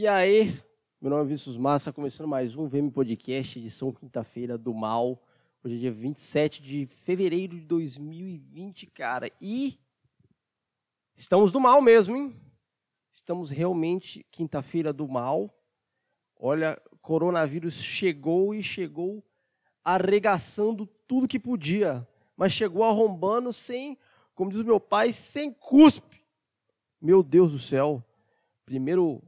E aí, meu nome é Vinícius Massa, começando mais um VM Podcast, edição quinta-feira do mal. Hoje é dia 27 de fevereiro de 2020, cara. E estamos do mal mesmo, hein? Estamos realmente quinta-feira do mal. Olha, coronavírus chegou e chegou arregaçando tudo que podia, mas chegou arrombando sem, como diz meu pai, sem cuspe. Meu Deus do céu. Primeiro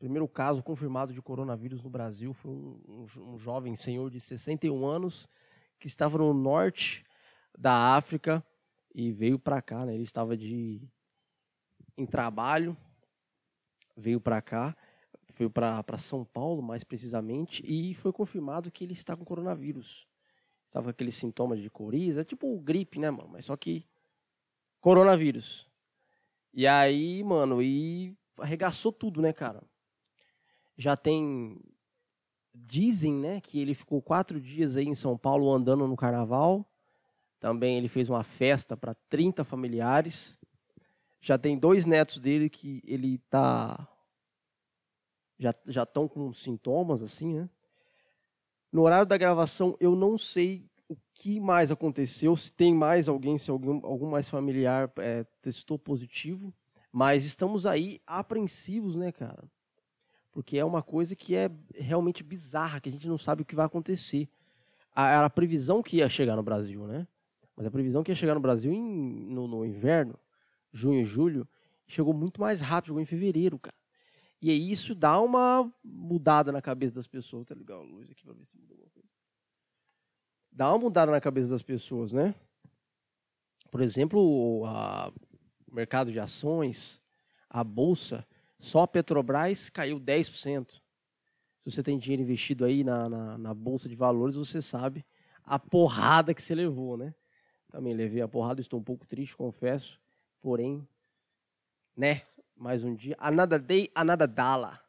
primeiro caso confirmado de coronavírus no Brasil foi um, um, jovem senhor de 61 anos que estava no norte da África e veio para cá, né? Ele estava de em trabalho, veio para cá, veio para São Paulo, mais precisamente, e foi confirmado que ele está com coronavírus. Estava aqueles sintomas de coriza, tipo gripe, né, mano? Mas só que coronavírus. E aí, mano, e arregaçou tudo, né, cara? Já tem. Dizem né, que ele ficou quatro dias aí em São Paulo andando no carnaval. Também ele fez uma festa para 30 familiares. Já tem dois netos dele que ele tá. Já estão com sintomas, assim, né? No horário da gravação, eu não sei o que mais aconteceu, se tem mais alguém, se algum, algum mais familiar é, testou positivo. Mas estamos aí apreensivos, né, cara? Porque é uma coisa que é realmente bizarra, que a gente não sabe o que vai acontecer. A, a previsão que ia chegar no Brasil, né? Mas a previsão que ia chegar no Brasil em, no, no, inverno, junho julho, chegou muito mais rápido, chegou em fevereiro, cara. E isso dá uma mudada na cabeça das pessoas. Tá ligado a luz aqui pra ver se muda alguma coisa. Dá uma mudada na cabeça das pessoas, né? Por exemplo, o mercado de ações, a bolsa, só a Petrobras caiu 10%. Se você tem dinheiro investido aí na, na, na, Bolsa de Valores, você sabe a porrada que você levou, né? Também levei a porrada, estou um pouco triste, confesso. Porém, né? Mais um dia. A nada day, a nada dala.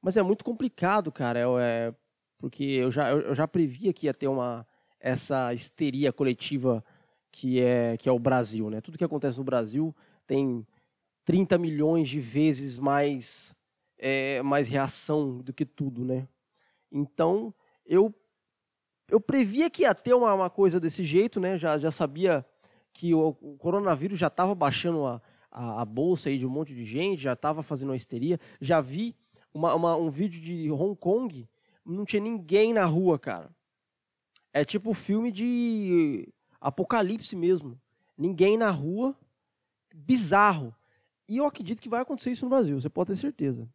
Mas é muito complicado, cara. É porque eu já, eu, eu já previa que ia ter uma, essa histeria coletiva que é, que é o Brasil, né? Tudo que acontece no Brasil tem 30 milhões de vezes mais, é, mais reação do que tudo, né? Então, eu, eu previa que ia ter uma, uma coisa desse jeito, né? Já, já sabia que o, o coronavírus já estava baixando a, a, a, bolsa aí de um monte de gente, já estava fazendo uma histeria. Já vi uma, uma, um vídeo de Hong Kong, não tinha ninguém na rua, cara. É tipo filme de apocalipse mesmo. Ninguém na rua, bizarro. E eu acredito que vai acontecer isso no Brasil, você pode ter certeza.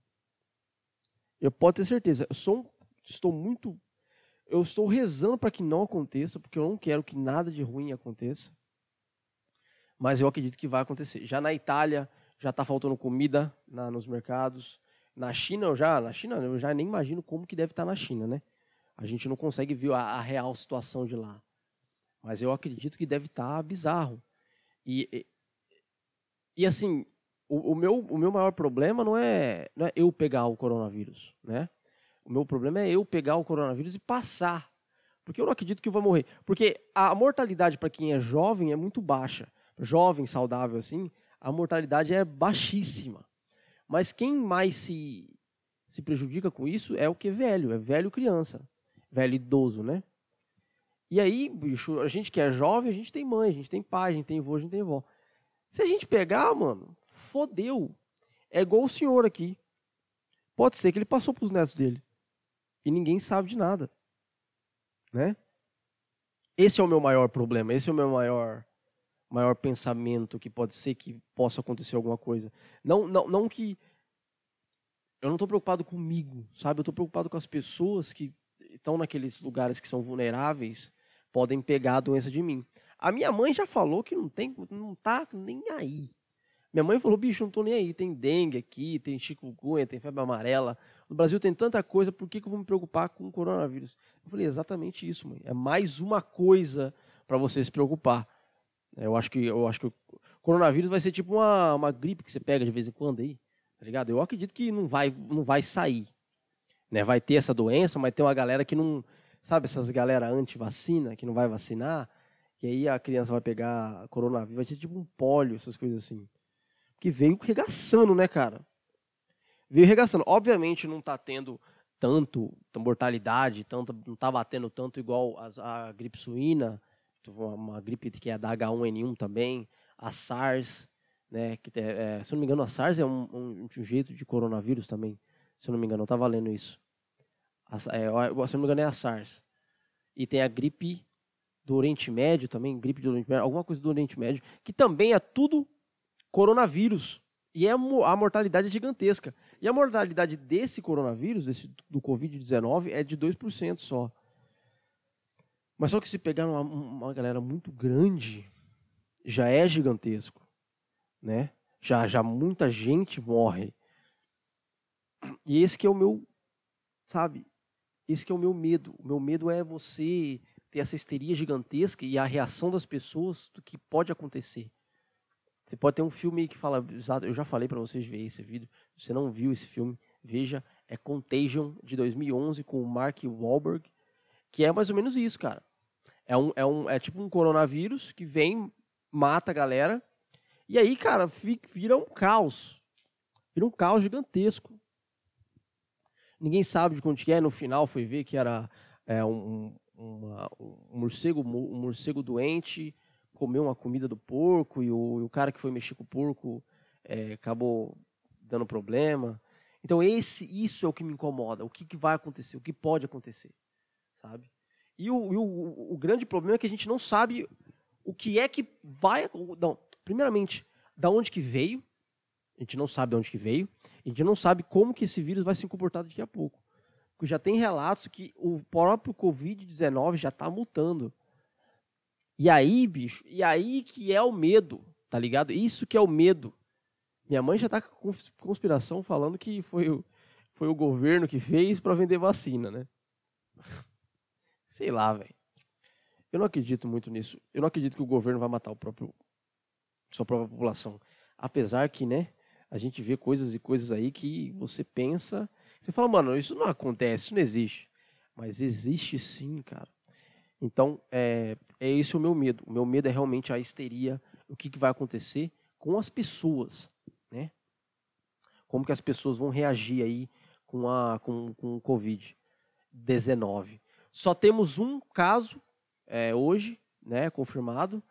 Eu posso ter certeza. Eu sou, estou muito. Eu estou rezando para que não aconteça, porque eu não quero que nada de ruim aconteça. Mas eu acredito que vai acontecer. Já na Itália, já está faltando comida na, nos mercados. Na China, eu já, na China, eu já nem imagino como que deve estar tá na China, né? A gente não consegue ver a, a real situação de lá. Mas eu acredito que deve estar tá bizarro. E, e, e assim, o, o, meu, o meu maior problema não é, não é eu pegar o coronavírus, né? O meu problema é eu pegar o coronavírus e passar. Porque eu não acredito que eu vou morrer. Porque a mortalidade para quem é jovem é muito baixa. Jovem, saudável assim, a mortalidade é baixíssima. Mas quem mais se, se prejudica com isso é o que é velho, é velho criança, velho idoso, né? E aí, bicho, a gente que é jovem, a gente tem mãe, a gente tem pai, a gente tem avô, a gente tem avó. Se a gente pegar, mano, fodeu. É igual o senhor aqui. Pode ser que ele passou para os netos dele. E ninguém sabe de nada. Né? Esse é o meu maior problema. Esse é o meu maior maior pensamento que pode ser que possa acontecer alguma coisa. Não, não, não que eu não estou preocupado comigo, sabe? Eu estou preocupado com as pessoas que estão naqueles lugares que são vulneráveis, podem pegar a doença de mim. A minha mãe já falou que não tem, não tá nem aí. Minha mãe falou, bicho, não tô nem aí. Tem dengue aqui, tem chikungunya, tem febre amarela. No Brasil tem tanta coisa, por que, que eu vou me preocupar com o coronavírus? Eu falei, exatamente isso, mãe. É mais uma coisa para você se preocupar. Eu acho que eu acho que o coronavírus vai ser tipo uma, uma gripe que você pega de vez em quando aí, tá ligado? Eu acredito que não vai não vai sair. Né? Vai ter essa doença, mas tem uma galera que não, sabe essas galera anti-vacina, que não vai vacinar, que aí a criança vai pegar coronavírus, vai ser tipo um pólio, essas coisas assim que veio regaçando, né, cara? veio regaçando. Obviamente não está tendo tanto mortalidade, tanto, não está batendo tanto igual a, a gripe suína, uma, gripe que é da H1N1 também, a SARS, né? Que, é, se eu não me engano, a SARS é um, um, um jeito de coronavírus também. Se eu não me engano, eu estava lendo isso. A, é, se eu não me engano, é a SARS. E tem a gripe do Oriente Médio também, gripe do Oriente Médio, alguma coisa do Oriente Médio, que também é tudo coronavírus. E é, a mortalidade é gigantesca. E a mortalidade desse coronavírus, desse, do Covid-19, é de 2% só. Mas só que se pegar uma, uma, galera muito grande, já é gigantesco. Né? Já, já muita gente morre. E esse que é o meu, sabe? Esse que é o meu medo. O meu medo é você ter essa histeria gigantesca e a reação das pessoas do que pode acontecer. Você pode ter um filme que fala, eu já falei para vocês ver esse vídeo, se você não viu esse filme, veja, é Contagion de 2011 com o Mark Wahlberg, que é mais ou menos isso, cara. É um, é um é tipo um coronavírus que vem, mata a galera, e aí, cara, vira um caos. Vira um caos gigantesco. Ninguém sabe de quanto é, no final foi ver que era é, um, uma, um morcego, um morcego doente comeu uma comida do porco e o, e o cara que foi mexer com o porco é, acabou dando problema. Então esse, isso é o que me incomoda. O que, que vai acontecer? O que pode acontecer, sabe? E o, e o, o grande problema é que a gente não sabe o que é que vai. Não, primeiramente, da onde que veio? A gente não sabe de onde que veio. A gente não sabe como que esse vírus vai se comportar daqui a pouco já tem relatos que o próprio Covid-19 já está mutando. E aí, bicho, e aí que é o medo, tá ligado? Isso que é o medo. Minha mãe já tá com conspiração falando que foi o, foi o governo que fez para vender vacina, né? Sei lá, velho. Eu não acredito muito nisso. Eu não acredito que o governo vai matar o próprio sua própria população. Apesar que, né, a gente vê coisas e coisas aí que você pensa você fala, mano, isso não acontece, isso não existe. Mas existe sim, cara. Então, é, é esse o meu medo. O meu medo é realmente a histeria, o que, que vai acontecer com as pessoas, né? Como que as pessoas vão reagir aí com, a, com, com o Covid-19. Só temos um caso é, hoje, né, confirmado.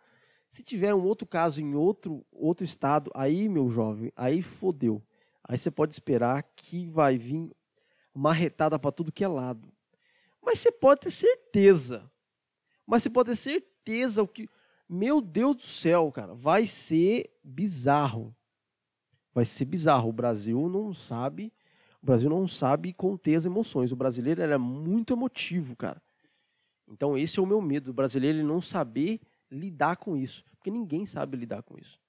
Se tiver um outro caso em outro, outro estado, aí, meu jovem, aí fodeu. Aí você pode esperar que vai vir marretada para tudo que é lado. Mas você pode ter certeza. Mas você pode ter certeza o que. Meu Deus do céu, cara, vai ser bizarro. Vai ser bizarro. O Brasil não sabe. O Brasil não sabe conter as emoções. O brasileiro é muito emotivo, cara. Então esse é o meu medo. O brasileiro não saber lidar com isso. Porque ninguém sabe lidar com isso.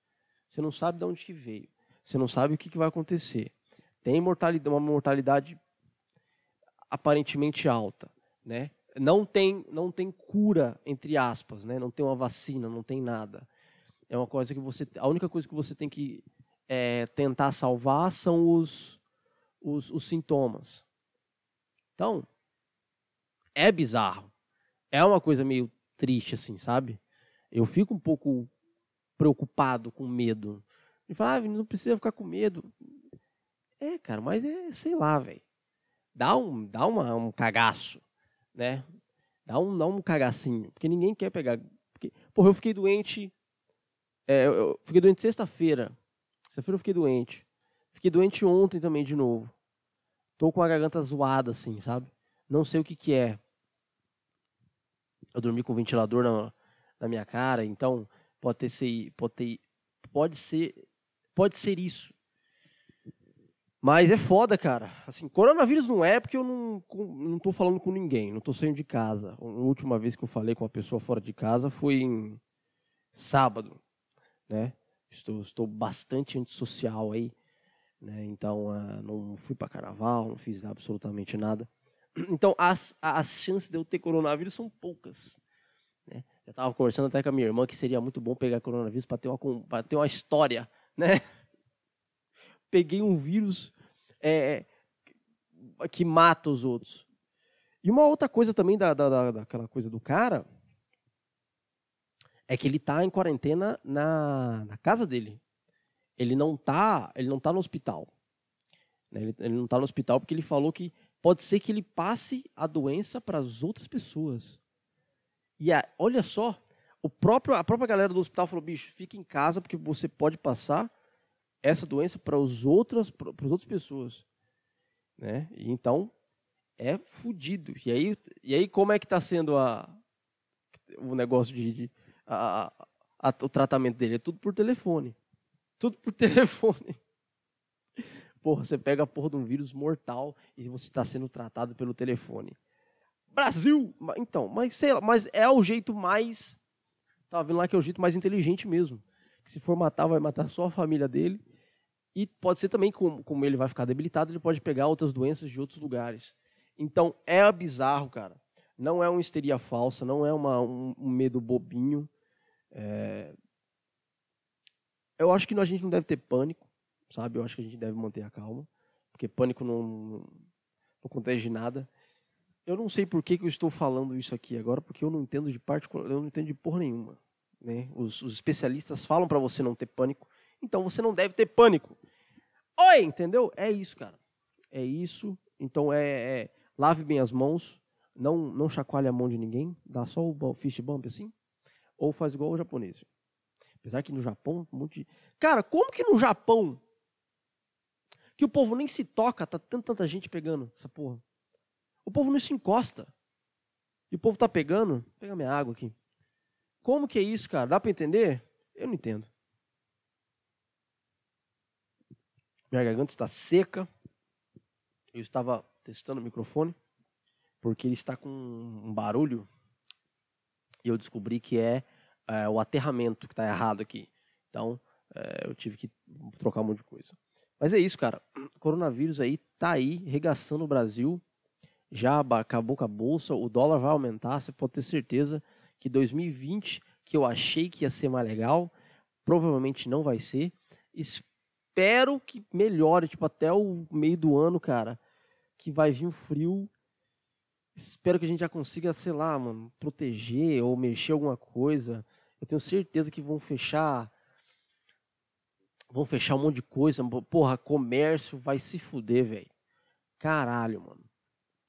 Você não sabe de onde que veio. Você não sabe o que, que vai acontecer. Tem mortalidade, uma mortalidade aparentemente alta, né? Não tem, não tem cura entre aspas, né? Não tem uma vacina, não tem nada. É uma coisa que você, a única coisa que você tem que é, tentar salvar são os, os, os sintomas. Então, é bizarro. É uma coisa meio triste, assim, sabe? Eu fico um pouco preocupado, com medo. E falar, ah, não precisa ficar com medo. É, cara, mas é, sei lá, velho dá um, dá uma, um cagaço, né? Dá um, dá um cagacinho, porque ninguém quer pegar. Porque, porra, eu fiquei doente. É, eu fiquei doente sexta-feira. Sexta-feira eu fiquei doente. Fiquei doente ontem também de novo. Tô com a garganta zoada, assim, sabe? Não sei o que que é. Eu dormi com ventilador na, na minha cara, então pode ter, pode ter, pode ser, pode ser isso. Mas é foda, cara. Assim, coronavírus não é porque eu não, não tô falando com ninguém, não tô saindo de casa. A última vez que eu falei com uma pessoa fora de casa foi em sábado, né? Estou, estou bastante antissocial aí, né? Então, uh, não fui para carnaval, não fiz absolutamente nada. Então, as, as chances de eu ter coronavírus são poucas. Né? Eu estava conversando até com a minha irmã que seria muito bom pegar coronavírus para ter, uma, ter uma história, né? peguei um vírus é, é, que mata os outros. E uma outra coisa também da, da, daquela coisa do cara é que ele está em quarentena na, na casa dele. Ele não está ele não tá no hospital. Né? Ele, ele não está no hospital porque ele falou que pode ser que ele passe a doença para as outras pessoas. E a, olha só, o próprio, a própria galera do hospital falou: bicho, fica em casa porque você pode passar essa doença para os outros, para as outras pessoas, né? E então é fudido. E aí, e aí como é que está sendo a, o negócio de, de a, a, o tratamento dele? É tudo por telefone, tudo por telefone. Porra, você pega a porra de um vírus mortal e você está sendo tratado pelo telefone. Brasil! Então, mas sei lá, mas é o jeito mais. Tava vendo lá que é o jeito mais inteligente mesmo. Que se for matar, vai matar só a família dele. E pode ser também, como, como ele vai ficar debilitado, ele pode pegar outras doenças de outros lugares. Então, é bizarro, cara. Não é uma histeria falsa, não é uma, um, um medo bobinho. É... Eu acho que a gente não deve ter pânico sabe? Eu acho que a gente deve manter a calma, porque pânico não, não, não nada. Eu não sei por que, que eu estou falando isso aqui agora, porque eu não entendo de particular, eu não entendo de porra nenhuma. Né? Os, os especialistas falam para você não ter pânico, então você não deve ter pânico. Oi, entendeu? É isso, cara. É isso. Então é, é lave bem as mãos, não não chacoalhe a mão de ninguém, dá só o fist bump assim, ou faz igual o japonês. Apesar que no Japão, um monte de... Cara, como que no Japão que o povo nem se toca, tá tanta, tanta gente pegando essa porra. O povo não se encosta. E o povo tá pegando. Vou pegar minha água aqui. Como que é isso, cara? Dá para entender? Eu não entendo. Minha garganta está seca. Eu estava testando o microfone porque ele está com um barulho e eu descobri que é, é o aterramento que está errado aqui. Então, é, eu tive que trocar um monte de coisa. Mas é isso, cara. O coronavírus aí tá aí, regaçando o Brasil. Já acabou com a bolsa, o dólar vai aumentar, você pode ter certeza que 2020, que eu achei que ia ser mais legal, provavelmente não vai ser. Espero que melhore, tipo, até o meio do ano, cara, que vai vir um frio. Espero que a gente já consiga, sei lá, mano, proteger ou mexer alguma coisa. Eu tenho certeza que vão fechar Vão fechar um monte de coisa. Porra, comércio vai se fuder, velho. Caralho, mano.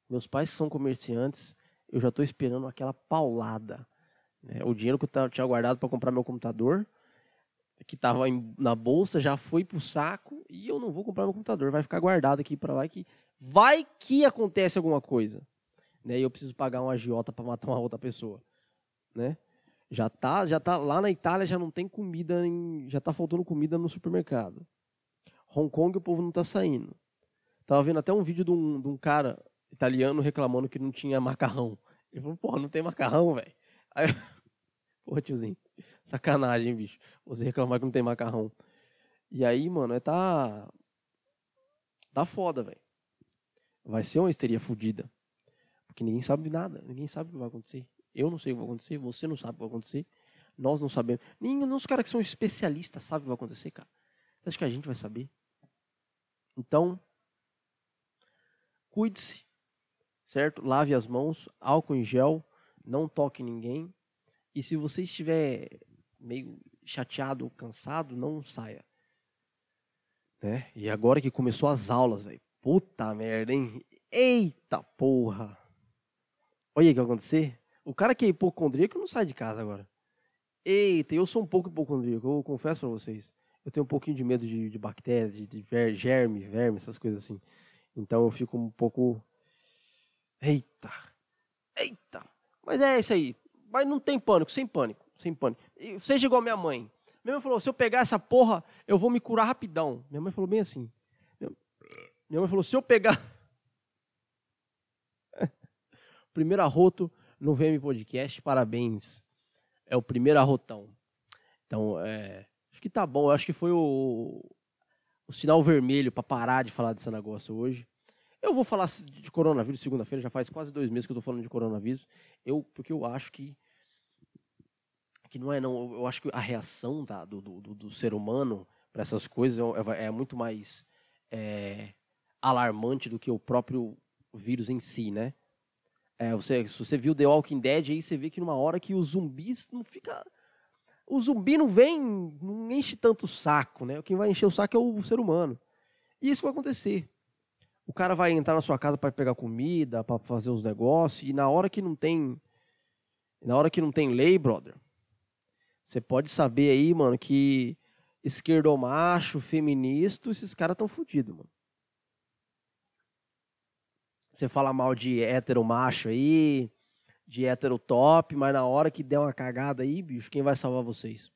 Meus pais são comerciantes. Eu já tô esperando aquela paulada. Né? O dinheiro que eu tinha guardado para comprar meu computador, que tava na bolsa, já foi pro saco. E eu não vou comprar meu computador. Vai ficar guardado aqui para lá. Que vai que acontece alguma coisa. Né? E eu preciso pagar uma agiota para matar uma outra pessoa. Né? Já tá, já tá lá na Itália já não tem comida, em, já tá faltando comida no supermercado. Hong Kong o povo não tá saindo. Tava vendo até um vídeo de um, de um cara italiano reclamando que não tinha macarrão. Ele falou, porra, não tem macarrão, velho. Aí, porra, tiozinho, sacanagem, bicho. Você reclamar que não tem macarrão. E aí, mano, é tá. Tá foda, velho. Vai ser uma histeria fodida. Porque ninguém sabe nada, ninguém sabe o que vai acontecer. Eu não sei o que vai acontecer, você não sabe o que vai acontecer, nós não sabemos. Nem os caras que são especialistas sabem o que vai acontecer, cara. Você acha que a gente vai saber? Então, cuide-se, certo? Lave as mãos, álcool em gel, não toque ninguém. E se você estiver meio chateado ou cansado, não saia. Né? E agora que começou as aulas, velho. Puta merda, hein? Eita porra! Olha o que vai acontecer. O cara que é hipocondríaco não sai de casa agora. Eita, eu sou um pouco hipocondríaco, eu confesso para vocês. Eu tenho um pouquinho de medo de, de bactérias, de, de ver, germe, verme, essas coisas assim. Então eu fico um pouco. Eita! Eita! Mas é isso aí. Mas não tem pânico, sem pânico, sem pânico. Seja igual minha mãe. Minha mãe falou: se eu pegar essa porra, eu vou me curar rapidão. Minha mãe falou bem assim. Minha mãe falou: se eu pegar. Primeiro arroto, no VM Podcast. Parabéns. É o primeiro arrotão. Então, é, acho que tá bom. Acho que foi o, o sinal vermelho para parar de falar desse negócio hoje. Eu vou falar de coronavírus segunda-feira, já faz quase dois meses que eu tô falando de coronavírus. Eu, porque eu acho que que não é não, eu acho que a reação da, do, do, do ser humano para essas coisas é, é muito mais é, alarmante do que o próprio vírus em si, né? É, você, se você viu The Walking Dead, aí você vê que numa hora que os zumbis não fica. O zumbi não vem, não enche tanto o saco, né? Quem vai encher o saco é o ser humano. E isso vai acontecer. O cara vai entrar na sua casa para pegar comida, para fazer os negócios, e na hora que não tem. Na hora que não tem lei, brother, você pode saber aí, mano, que esquerdomacho, feminista, esses caras estão fodidos, mano. Você fala mal de hétero macho aí, de hétero top, mas na hora que der uma cagada aí, bicho, quem vai salvar vocês?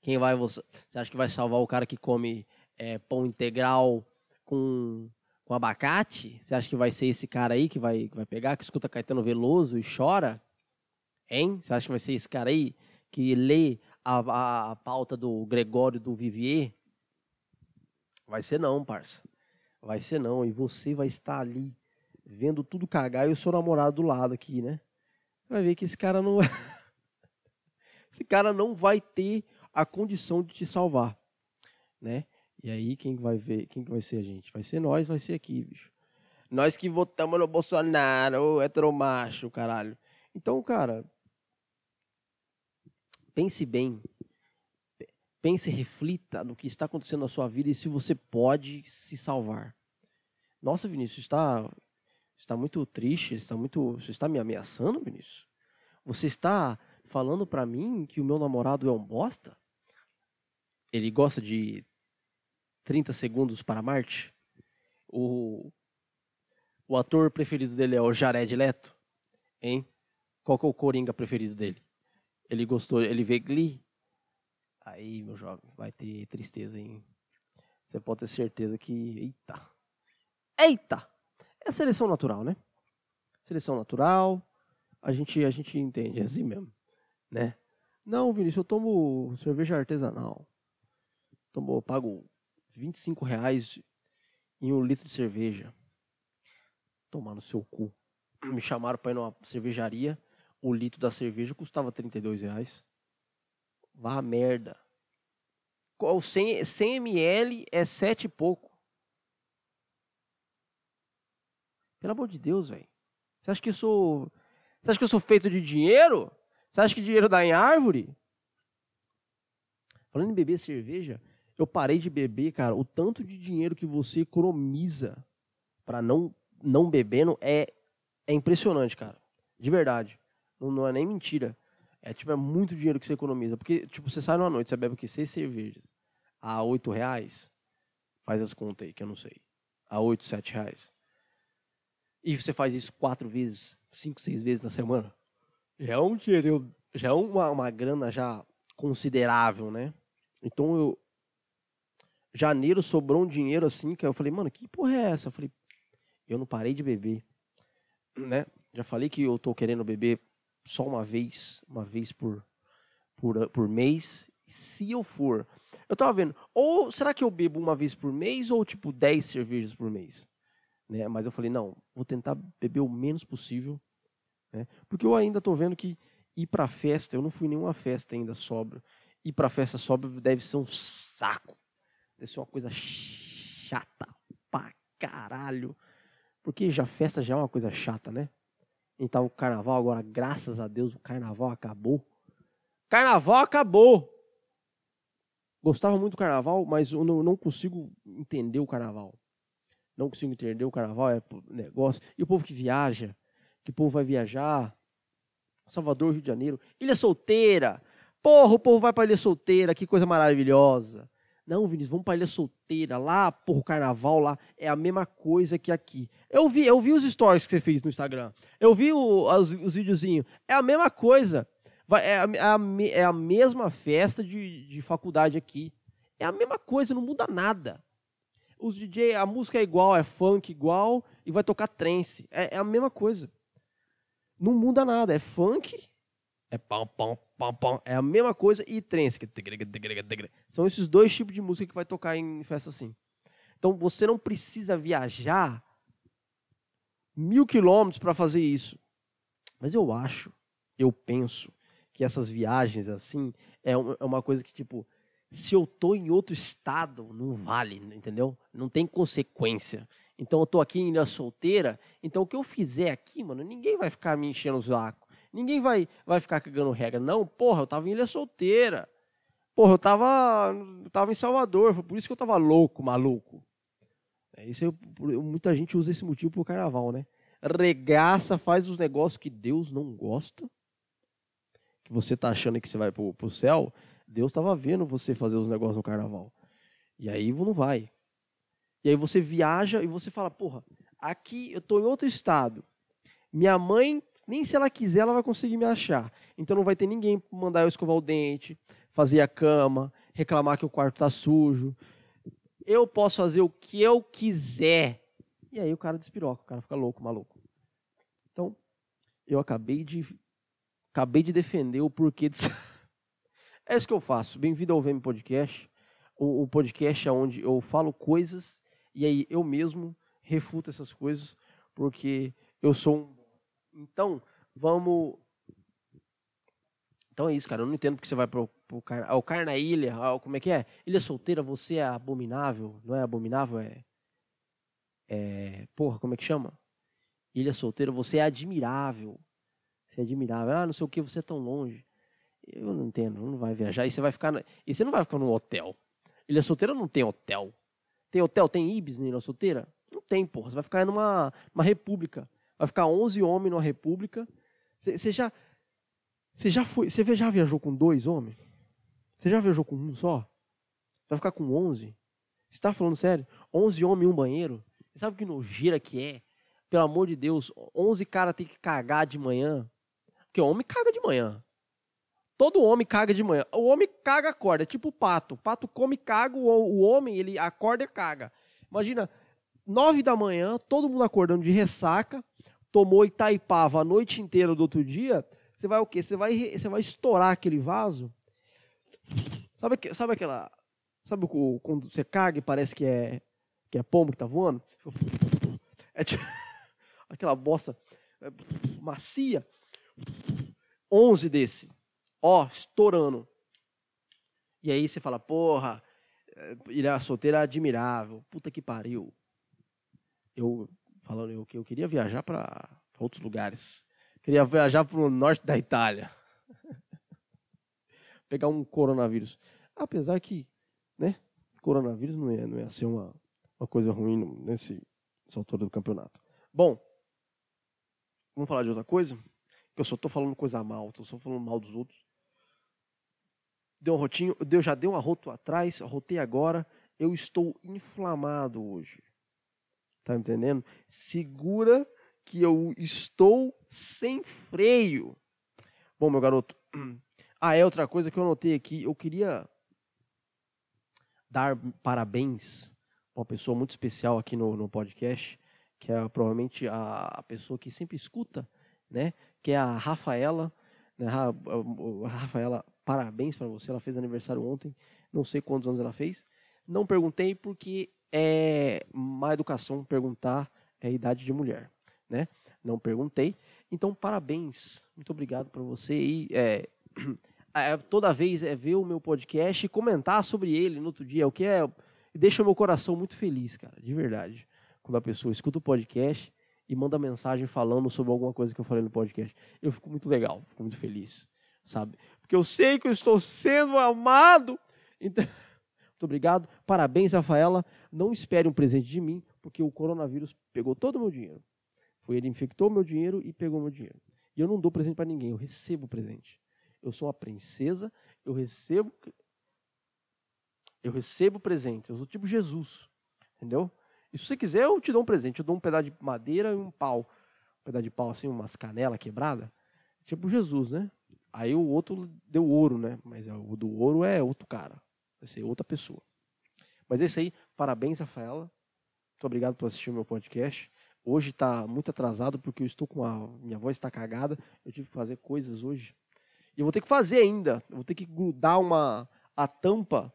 Quem vai você? Você acha que vai salvar o cara que come é, pão integral com, com abacate? Você acha que vai ser esse cara aí que vai, que vai pegar, que escuta Caetano Veloso e chora? Hein? Você acha que vai ser esse cara aí que lê a, a, a pauta do Gregório do Vivier? Vai ser não, parça. Vai ser não. E você vai estar ali vendo tudo cagar e o seu namorado do lado aqui, né? Vai ver que esse cara não. esse cara não vai ter a condição de te salvar, né? E aí quem vai ver, quem que vai ser a gente? Vai ser nós, vai ser aqui, bicho. Nós que votamos no Bolsonaro, heteromacho, caralho. Então, cara, pense bem. Pense, reflita no que está acontecendo na sua vida e se você pode se salvar. Nossa, Vinícius, está está muito triste, está muito, você está me ameaçando, Vinícius? Você está falando para mim que o meu namorado é um bosta? Ele gosta de 30 segundos para Marte? O, o ator preferido dele é o Jared Leto? Hein? Qual que é o Coringa preferido dele? Ele gostou, ele vê Glee? Aí, meu jovem, vai ter tristeza, hein? Você pode ter certeza que. Eita! Eita! É seleção natural, né? Seleção natural, a gente, a gente entende, é assim mesmo, né? Não, Vinícius, eu tomo cerveja artesanal. Tomo, pago 25 reais em um litro de cerveja. Tomar no seu cu. Me chamaram para ir numa cervejaria o litro da cerveja custava 32 reais. Vá merda. O 100, 100 ml é 7 e pouco. Pelo amor de Deus, velho. Você acha que eu sou. Você acha que eu sou feito de dinheiro? Você acha que dinheiro dá em árvore? Falando em beber cerveja, eu parei de beber, cara. O tanto de dinheiro que você economiza para não não bebendo é, é impressionante, cara. De verdade. Não, não é nem mentira. É tipo, é muito dinheiro que você economiza. Porque, tipo, você sai numa noite, você bebe o quê? Seis cervejas. A oito reais. Faz as contas aí, que eu não sei. A oito, sete reais. E você faz isso quatro vezes, cinco, seis vezes na semana. Já é um dinheiro, já é uma, uma grana já considerável, né? Então eu. Janeiro sobrou um dinheiro assim que eu falei, mano, que porra é essa? Eu falei, eu não parei de beber, né? Já falei que eu tô querendo beber só uma vez, uma vez por, por, por mês. Se eu for, eu tava vendo, ou será que eu bebo uma vez por mês ou tipo 10 cervejas por mês? Né? Mas eu falei, não, vou tentar beber o menos possível. Né? Porque eu ainda estou vendo que ir para festa, eu não fui nenhuma festa ainda sobra. Ir para festa sobra deve ser um saco. Deve ser uma coisa chata pra caralho. Porque já festa já é uma coisa chata, né? Então o carnaval agora, graças a Deus, o carnaval acabou. Carnaval acabou. Gostava muito do carnaval, mas eu não, não consigo entender o carnaval não consigo entender o carnaval, é negócio. E o povo que viaja, que o povo vai viajar, Salvador, Rio de Janeiro, Ilha Solteira. Porra, o povo vai para Ilha Solteira, que coisa maravilhosa. Não, Vinícius, vamos para Ilha Solteira. Lá, porra, o carnaval lá é a mesma coisa que aqui. Eu vi, eu vi os stories que você fez no Instagram. Eu vi o, os, os videozinhos. É a mesma coisa. Vai, é, a, é a, é a mesma festa de, de faculdade aqui. É a mesma coisa, não muda nada os DJ, a música é igual, é funk igual e vai tocar trance. É, é a mesma coisa. Não muda nada, é funk, é pam, pam, pam, pam, é a mesma coisa e trance. São esses dois tipos de música que vai tocar em festa assim. Então você não precisa viajar mil quilômetros para fazer isso. Mas eu acho, eu penso que essas viagens assim é uma é coisa que tipo se eu tô em outro estado, não vale, entendeu? Não tem consequência. Então eu tô aqui em ilha solteira, então o que eu fizer aqui, mano, ninguém vai ficar me enchendo o saco. Ninguém vai, vai ficar cagando regra. Não, porra, eu tava em ilha solteira. Porra, eu tava, tava em Salvador, foi por isso que eu tava louco, maluco. Isso é, muita gente usa esse motivo pro carnaval, né? Regaça, faz os negócios que Deus não gosta. Que você tá achando que você vai pro, pro céu. Deus estava vendo você fazer os negócios no carnaval. E aí não vai. E aí você viaja e você fala, porra, aqui eu tô em outro estado. Minha mãe, nem se ela quiser, ela vai conseguir me achar. Então não vai ter ninguém mandar eu escovar o dente, fazer a cama, reclamar que o quarto tá sujo. Eu posso fazer o que eu quiser. E aí o cara despiroca, o cara fica louco, maluco. Então, eu acabei de acabei de defender o porquê de É isso que eu faço. Bem-vindo ao VM Podcast. O, o podcast é onde eu falo coisas e aí eu mesmo refuto essas coisas porque eu sou um então, vamos. Então é isso, cara. Eu não entendo porque você vai pro, pro car... ao Car Ilha. Ao... Como é que é? Ilha solteira, você é abominável. Não é abominável? É. É. Porra, como é que chama? Ilha solteira, você é admirável. Você é admirável. Ah, não sei o que, você é tão longe. Eu não entendo, não vai viajar. E você vai ficar. E você não vai ficar no hotel. Ilha solteira não tem hotel. Tem hotel? Tem Ibis na Ilha solteira? Não tem, porra. Você vai ficar numa uma república. Vai ficar 11 homens numa república. Você já, você já foi, você já viajou com dois homens? Você já viajou com um só? Vai ficar com 11? Você está falando sério? 11 homens e um banheiro? Você sabe que nojeira que é? Pelo amor de Deus, 11 caras tem que cagar de manhã. Porque homem caga de manhã. Todo homem caga de manhã. O homem caga, acorda. É tipo o pato. O pato come caga, o homem ele acorda e caga. Imagina, nove da manhã, todo mundo acordando de ressaca, tomou Itaipava a noite inteira do outro dia, você vai o quê? Você vai, você vai estourar aquele vaso. Sabe, sabe aquela. Sabe quando você caga e parece que é, que é pombo que tá voando? É tipo, aquela bosta é, macia. 11 desse. Ó, estourando. E aí você fala, porra, ilha é, solteira é admirável. Puta que pariu. Eu falando eu que eu queria viajar para outros lugares. Queria viajar para o norte da Itália. Pegar um coronavírus. Apesar que, né, coronavírus não ia, não ia ser uma, uma coisa ruim nesse, nessa altura do campeonato. Bom, vamos falar de outra coisa? Eu só estou falando coisa mal, estou só falando mal dos outros. Deu um rotinho, eu já dei um arroto atrás, arrotei agora. Eu estou inflamado hoje. Tá entendendo? Segura que eu estou sem freio. Bom, meu garoto. Ah, é outra coisa que eu notei aqui. Eu queria dar parabéns a uma pessoa muito especial aqui no, no podcast, que é provavelmente a, a pessoa que sempre escuta, né? Que é a Rafaela. Né? A, a Rafaela, parabéns para você. Ela fez aniversário ontem. Não sei quantos anos ela fez. Não perguntei porque é má educação perguntar a idade de mulher, né? Não perguntei. Então, parabéns. Muito obrigado para você. E é, é, toda vez é ver o meu podcast e comentar sobre ele no outro dia, o que é deixa meu coração muito feliz, cara, de verdade. Quando a pessoa escuta o podcast e manda mensagem falando sobre alguma coisa que eu falei no podcast. Eu fico muito legal, fico muito feliz, sabe? Porque eu sei que eu estou sendo amado. Então, muito obrigado. Parabéns, Rafaela. Não espere um presente de mim, porque o coronavírus pegou todo o meu dinheiro. Foi ele infectou meu dinheiro e pegou meu dinheiro. E eu não dou presente para ninguém, eu recebo presente. Eu sou uma princesa, eu recebo eu recebo presentes. Eu sou tipo Jesus. Entendeu? E se você quiser, eu te dou um presente. Eu dou um pedaço de madeira e um pau. Um pedaço de pau assim, umas canelas quebradas. Tipo Jesus, né? Aí o outro deu ouro, né? Mas o do ouro é outro cara. Vai ser outra pessoa. Mas é isso aí. Parabéns, Rafaela. Muito obrigado por assistir o meu podcast. Hoje está muito atrasado porque eu estou com a minha voz está cagada. Eu tive que fazer coisas hoje. E eu vou ter que fazer ainda. Eu vou ter que grudar uma a tampa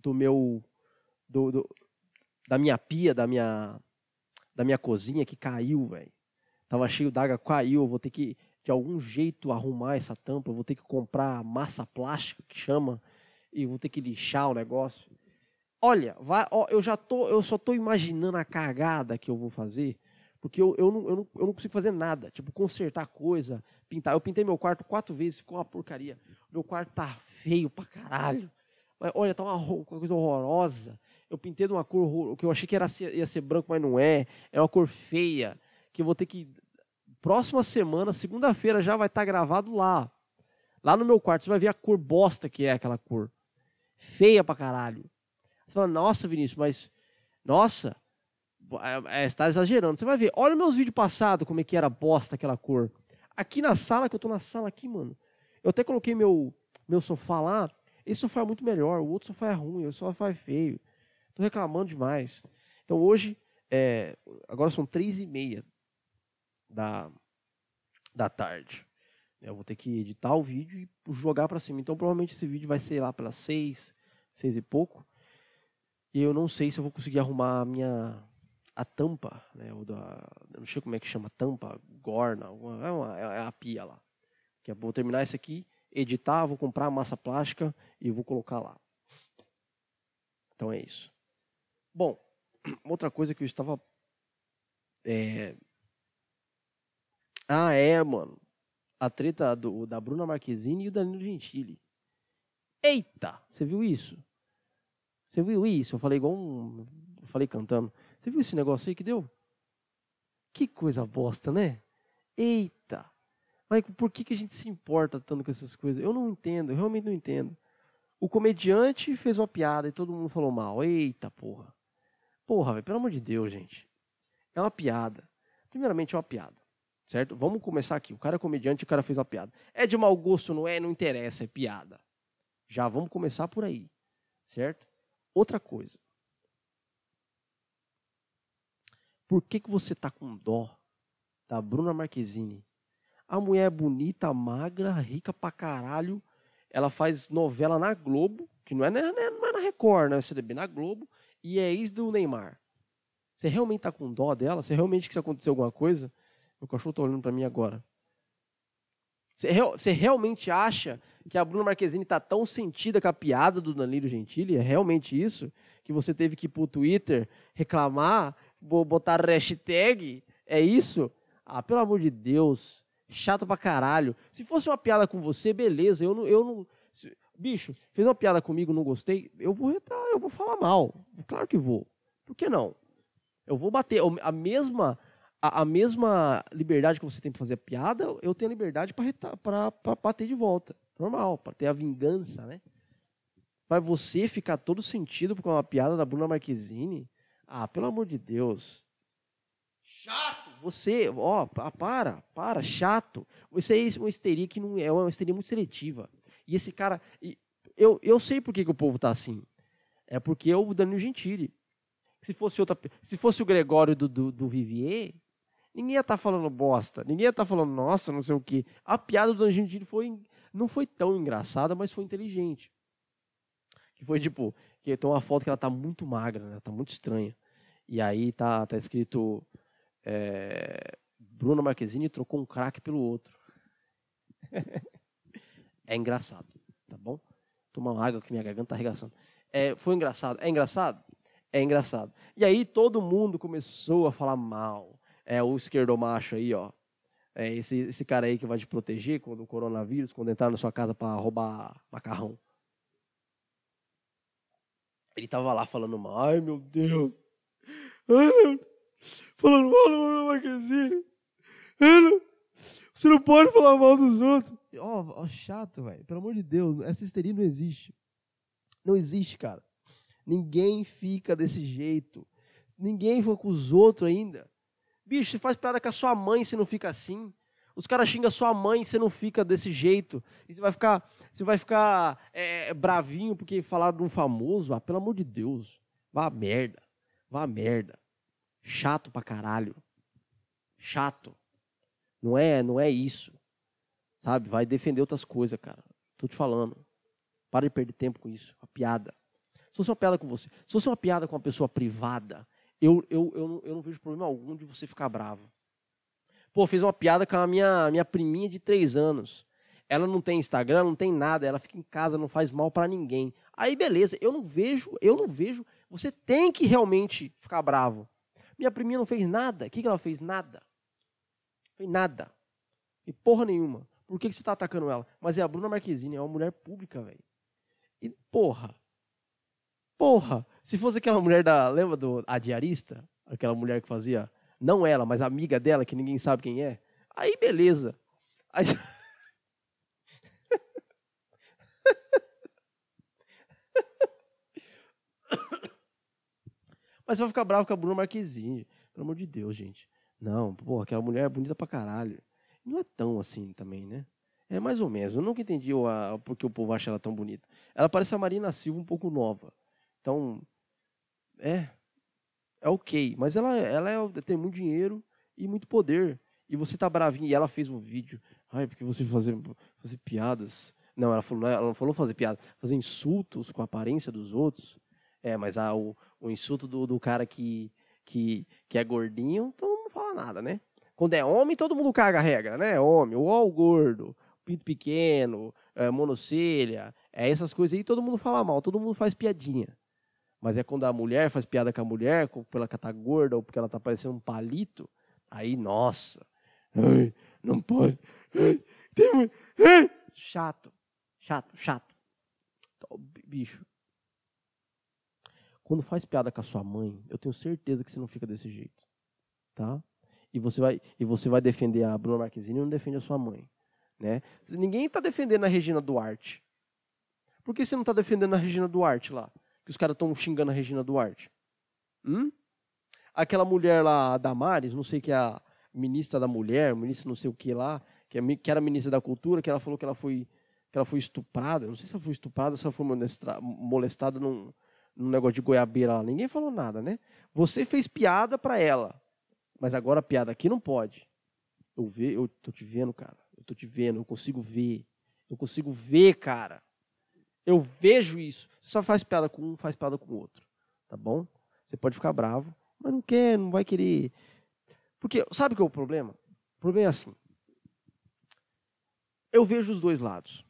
do meu do, do da minha pia, da minha da minha cozinha que caiu, velho. Tava cheio d'água, caiu. Eu vou ter que de algum jeito arrumar essa tampa. Eu vou ter que comprar massa plástica que chama e vou ter que lixar o negócio. Olha, vai, ó, eu já tô, eu só tô imaginando a cagada que eu vou fazer, porque eu, eu, não, eu, não, eu não consigo fazer nada, tipo consertar coisa, pintar. Eu pintei meu quarto quatro vezes, ficou uma porcaria. Meu quarto tá feio pra caralho. Olha, tá uma, uma coisa horrorosa. Eu pintei de uma cor que eu achei que era, ia ser branco, mas não é. É uma cor feia. Que eu vou ter que. Próxima semana, segunda-feira, já vai estar tá gravado lá. Lá no meu quarto. Você vai ver a cor bosta que é aquela cor. Feia pra caralho. Você fala, nossa, Vinícius, mas. Nossa, é, é, está exagerando. Você vai ver. Olha meus vídeos passados, como é que era bosta aquela cor. Aqui na sala, que eu tô na sala aqui, mano. Eu até coloquei meu, meu sofá lá. Esse sofá é muito melhor. O outro sofá é ruim. O sofá é feio. Tô reclamando demais. Então hoje, é, agora são três e meia da, da tarde. Eu vou ter que editar o vídeo e jogar para cima. Então provavelmente esse vídeo vai ser lá pelas seis, seis e pouco. E eu não sei se eu vou conseguir arrumar a minha a tampa, né? O da, eu não sei como é que chama tampa, gorna, é, uma, é a pia lá. Que é, vou terminar esse aqui, editar, vou comprar massa plástica e vou colocar lá. Então é isso. Bom, outra coisa que eu estava. É... Ah, é, mano. A treta do, da Bruna Marquezine e o Danilo Gentili. Eita! Você viu isso? Você viu isso? Eu falei igual um. Eu falei cantando. Você viu esse negócio aí que deu? Que coisa bosta, né? Eita! Mas por que, que a gente se importa tanto com essas coisas? Eu não entendo, eu realmente não entendo. O comediante fez uma piada e todo mundo falou mal. Eita porra. Porra, véio, pelo amor de Deus, gente. É uma piada. Primeiramente, é uma piada. Certo? Vamos começar aqui. O cara é comediante o cara fez uma piada. É de mau gosto, não é? Não interessa, é piada. Já vamos começar por aí. Certo? Outra coisa. Por que, que você tá com dó da Bruna Marquezine? A mulher é bonita, magra, rica pra caralho. Ela faz novela na Globo, que não é, não é, na Record, né? CDB, na Globo, e é ex do Neymar. Você realmente tá com dó dela? Você realmente que se aconteceu alguma coisa? Meu cachorro tá olhando para mim agora. Você, você, realmente acha que a Bruna Marquezine tá tão sentida com a piada do Danilo Gentili? É realmente isso? Que você teve que ir pro Twitter reclamar botar hashtag? É isso? Ah, pelo amor de Deus. Chato pra caralho. Se fosse uma piada com você, beleza. Eu não. Eu não bicho, fez uma piada comigo, não gostei. Eu vou retar, eu vou falar mal. Claro que vou. Por que não? Eu vou bater. A mesma. A, a mesma liberdade que você tem para fazer a piada, eu tenho a liberdade para bater de volta. Normal, para ter a vingança, né? Mas você ficar todo sentido com uma piada da Bruna Marquezine, ah, pelo amor de Deus. Chato! Você, ó, para, para, chato. Isso aí é uma histeria que não é uma histeria muito seletiva. E esse cara, eu, eu sei por que, que o povo tá assim. É porque é o Danilo Gentili. Se fosse outra, se fosse o Gregório do, do, do Vivier, ninguém ia estar tá falando bosta, ninguém ia estar tá falando nossa, não sei o quê. A piada do Danilo Gentili foi não foi tão engraçada, mas foi inteligente. Que foi tipo, que tem uma foto que ela tá muito magra, né? Tá muito estranha. E aí tá, tá escrito é, Bruna Marquezine trocou um craque pelo outro. é engraçado, tá bom? Tomar uma água que minha garganta tá arregaçando. É, foi engraçado. É engraçado? É engraçado. E aí todo mundo começou a falar mal. É o esquerdomacho aí, ó. É esse, esse cara aí que vai te proteger quando o coronavírus, quando entrar na sua casa para roubar macarrão. Ele tava lá falando mal, ai meu Deus. Ai, meu... Falando mal do meu Marquezinho. Você não pode falar mal dos outros. Ó, oh, oh, chato, velho. Pelo amor de Deus, essa histeria não existe. Não existe, cara. Ninguém fica desse jeito. Ninguém foi com os outros ainda. Bicho, você faz piada com a sua mãe, você não fica assim. Os caras xingam sua mãe, você não fica desse jeito. E você vai ficar, você vai ficar é, bravinho porque falaram de um famoso. Ah, pelo amor de Deus. Vá a merda. Vá a merda. Chato pra caralho. Chato. Não é, não é isso. Sabe? Vai defender outras coisas, cara. Tô te falando. Para de perder tempo com isso. A piada. Se fosse uma piada com você, se fosse uma piada com uma pessoa privada, eu, eu, eu, não, eu não vejo problema algum de você ficar bravo. Pô, fiz uma piada com a minha, minha priminha de três anos. Ela não tem Instagram, não tem nada, ela fica em casa, não faz mal para ninguém. Aí beleza, eu não vejo, eu não vejo. Você tem que realmente ficar bravo. Minha priminha não fez nada. O que, que ela fez? Nada. Fez nada. E porra nenhuma. Por que, que você tá atacando ela? Mas é a Bruna Marquezine, é uma mulher pública, velho. E porra. Porra. Se fosse aquela mulher da. Lembra do a diarista? Aquela mulher que fazia. Não ela, mas a amiga dela, que ninguém sabe quem é. Aí, beleza. Aí. Mas você vai ficar bravo com a Bruna Marquezine. Pelo amor de Deus, gente. Não, pô, aquela mulher é bonita pra caralho. Não é tão assim também, né? É mais ou menos. Eu nunca entendi a, porque o povo acha ela tão bonita. Ela parece a Marina Silva um pouco nova. Então, é. É ok. Mas ela, ela é, tem muito dinheiro e muito poder. E você tá bravinho. E ela fez um vídeo. Ai, porque você fazer, fazer piadas. Não, ela, falou, ela não falou fazer piada. Fazer insultos com a aparência dos outros. É, mas a, o, o insulto do, do cara que, que, que é gordinho, todo mundo fala nada, né? Quando é homem, todo mundo caga a regra, né? Homem, o gordo, pinto pequeno, é, monocelha, é essas coisas aí, todo mundo fala mal, todo mundo faz piadinha. Mas é quando a mulher faz piada com a mulher, porque ela tá gorda ou porque ela tá parecendo um palito, aí, nossa, ai, não pode. Ai, tem, ai. Chato, chato, chato. Bicho, quando faz piada com a sua mãe, eu tenho certeza que você não fica desse jeito. Tá? E você vai, e você vai defender a Bruna Marquezine e não defende a sua mãe. Né? Ninguém está defendendo a Regina Duarte. Por que você não está defendendo a Regina Duarte lá? Que os caras estão xingando a Regina Duarte. Hum? Aquela mulher lá, a Damares, não sei que é a ministra da mulher, ministra não sei o que lá, que, é, que era ministra da cultura, que ela falou que ela foi, que ela foi estuprada. Não sei se ela foi estuprada ou se ela foi molestada num, no negócio de goiabeira lá. Ninguém falou nada, né? Você fez piada para ela. Mas agora a piada aqui não pode. Eu ve, eu tô te vendo, cara. Eu tô te vendo, eu consigo ver. Eu consigo ver, cara. Eu vejo isso. Você só faz piada com um, faz piada com o outro. Tá bom? Você pode ficar bravo, mas não quer, não vai querer. Porque sabe o que é o problema? O problema é assim. Eu vejo os dois lados,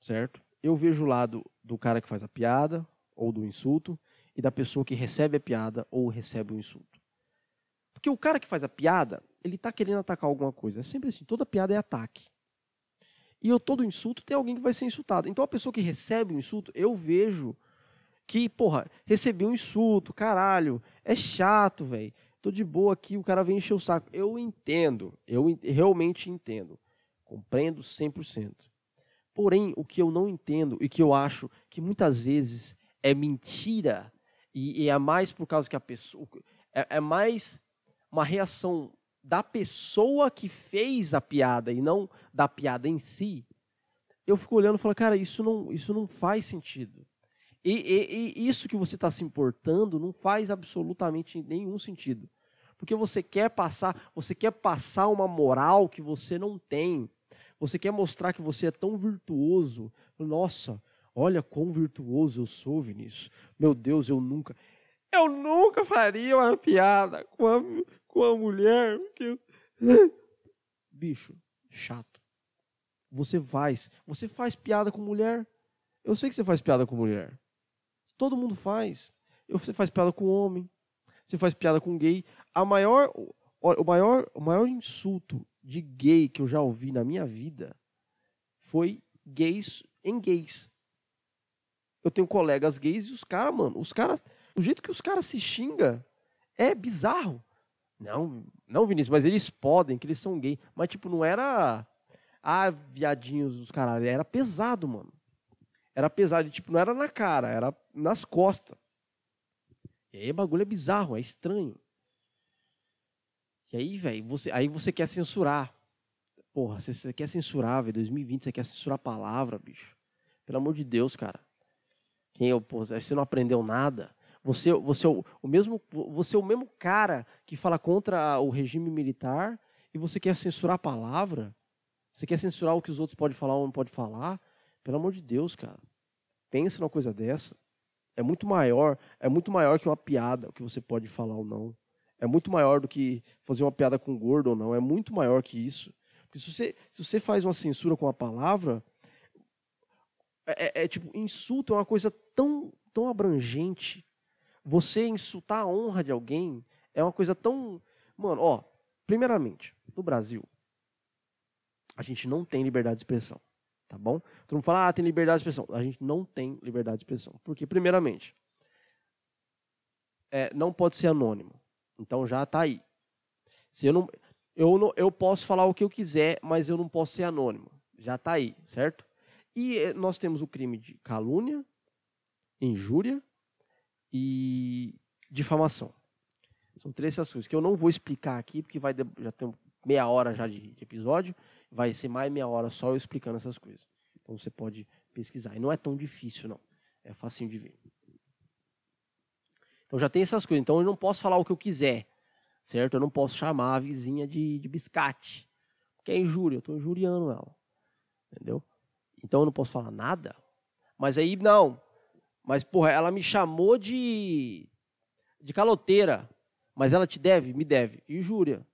certo? Eu vejo o lado do cara que faz a piada, ou do insulto e da pessoa que recebe a piada ou recebe o insulto. Porque o cara que faz a piada, ele está querendo atacar alguma coisa. É sempre assim, toda piada é ataque. E eu, todo insulto tem alguém que vai ser insultado. Então a pessoa que recebe o insulto, eu vejo que, porra, recebeu um insulto, caralho, é chato, velho. Tô de boa aqui, o cara vem encher o saco. Eu entendo, eu realmente entendo. Compreendo 100%. Porém, o que eu não entendo e que eu acho que muitas vezes é mentira e, e é mais por causa que a pessoa é, é mais uma reação da pessoa que fez a piada e não da piada em si, eu fico olhando e falo, cara, isso não, isso não faz sentido. E, e, e isso que você está se importando não faz absolutamente nenhum sentido. Porque você quer passar, você quer passar uma moral que você não tem. Você quer mostrar que você é tão virtuoso. Nossa, Olha quão virtuoso eu sou, Vinícius. Meu Deus, eu nunca. Eu nunca faria uma piada com a, com a mulher. Porque... Bicho, chato. Você faz. Você faz piada com mulher. Eu sei que você faz piada com mulher. Todo mundo faz. Você faz piada com homem. Você faz piada com gay. A maior, o maior, o maior insulto de gay que eu já ouvi na minha vida foi gays em gays. Eu tenho colegas gays e os caras, mano, os caras, o jeito que os caras se xinga é bizarro. Não, não, Vinícius, mas eles podem, que eles são gay. Mas, tipo, não era. Ah, viadinhos dos caralho. Era pesado, mano. Era pesado. Tipo, não era na cara, era nas costas. E aí o bagulho é bizarro, é estranho. E aí, velho, você, aí você quer censurar. Porra, você, você quer censurar, velho. 2020 você quer censurar a palavra, bicho. Pelo amor de Deus, cara. Quem eu, pô, você não aprendeu nada. Você, você, é o, o mesmo, você é o mesmo cara que fala contra o regime militar e você quer censurar a palavra? Você quer censurar o que os outros podem falar ou não podem falar? Pelo amor de Deus, cara. Pensa numa coisa dessa. É muito maior, é muito maior que uma piada, o que você pode falar ou não. É muito maior do que fazer uma piada com gordo ou não. É muito maior que isso. Porque se você, se você faz uma censura com a palavra, é, é, é, tipo, insulto é uma coisa tão, tão abrangente. Você insultar a honra de alguém é uma coisa tão. Mano, ó, primeiramente, no Brasil, a gente não tem liberdade de expressão. Tá bom? Todo mundo fala, ah, tem liberdade de expressão. A gente não tem liberdade de expressão. Porque, primeiramente, é, não pode ser anônimo. Então já está aí. Se eu não, eu não, eu posso falar o que eu quiser, mas eu não posso ser anônimo. Já está aí, certo? E eh, nós temos o crime de calúnia, injúria e difamação. São três ações que eu não vou explicar aqui, porque vai já tem meia hora já de, de episódio, vai ser mais meia hora só eu explicando essas coisas. Então você pode pesquisar. E não é tão difícil, não. É facinho de ver. Então já tem essas coisas. Então eu não posso falar o que eu quiser, certo? Eu não posso chamar a vizinha de, de biscate, porque é injúria. Eu estou injuriando ela, entendeu? Então eu não posso falar nada. Mas aí não. Mas porra, ela me chamou de de caloteira. Mas ela te deve? Me deve. Injúria.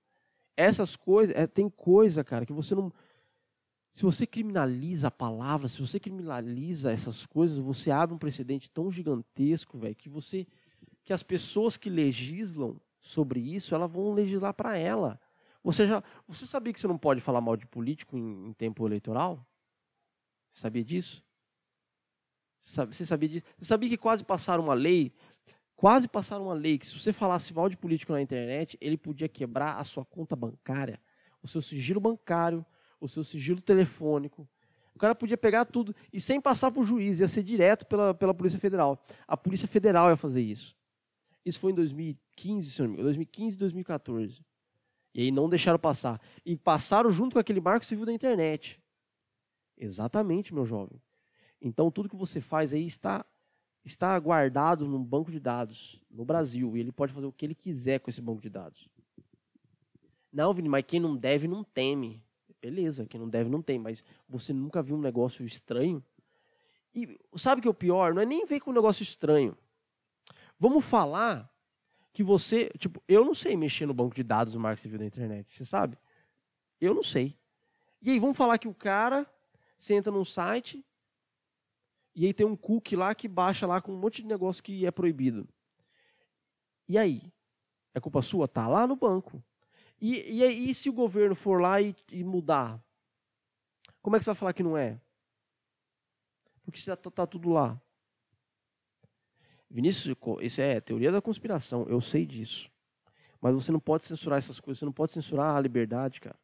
Essas coisas, é, tem coisa, cara, que você não. Se você criminaliza a palavra, se você criminaliza essas coisas, você abre um precedente tão gigantesco, velho, que você que as pessoas que legislam sobre isso, elas vão legislar para ela. Você já, você sabia que você não pode falar mal de político em, em tempo eleitoral? Sabia disso? Você sabia? Você sabia que quase passaram uma lei, quase passaram uma lei que se você falasse mal de político na internet, ele podia quebrar a sua conta bancária, o seu sigilo bancário, o seu sigilo telefônico. O cara podia pegar tudo e sem passar por juiz, ia ser direto pela, pela Polícia Federal. A Polícia Federal ia fazer isso. Isso foi em 2015, se não me engano, 2015 e 2014. E aí não deixaram passar. E passaram junto com aquele marco civil da internet. Exatamente, meu jovem. Então tudo que você faz aí está está guardado num banco de dados no Brasil e ele pode fazer o que ele quiser com esse banco de dados. Não, Vini, mas quem não deve não teme. Beleza, quem não deve não tem, mas você nunca viu um negócio estranho? E sabe o que é o pior? Não é nem ver com um negócio estranho. Vamos falar que você, tipo, eu não sei mexer no banco de dados do Marco Civil da internet, você sabe? Eu não sei. E aí, vamos falar que o cara, você entra num site, e aí tem um cookie lá que baixa lá com um monte de negócio que é proibido. E aí? É culpa sua? Tá lá no banco. E, e, aí, e se o governo for lá e, e, mudar? Como é que você vai falar que não é? Porque está tá tudo lá. Vinícius, isso é teoria da conspiração, eu sei disso. Mas você não pode censurar essas coisas, você não pode censurar a liberdade, cara.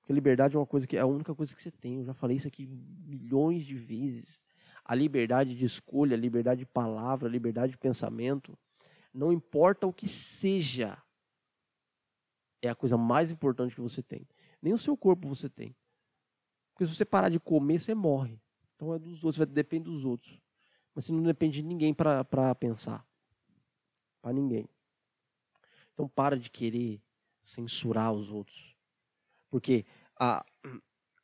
Porque a liberdade é uma coisa que é a única coisa que você tem. Eu já falei isso aqui milhões de vezes. A liberdade de escolha, a liberdade de palavra, a liberdade de pensamento, não importa o que seja, é a coisa mais importante que você tem. Nem o seu corpo você tem. Porque se você parar de comer, você morre. Então é dos outros, vai depender dos outros. Mas você não depende de ninguém para pensar. Para ninguém. Então para de querer censurar os outros. Porque a,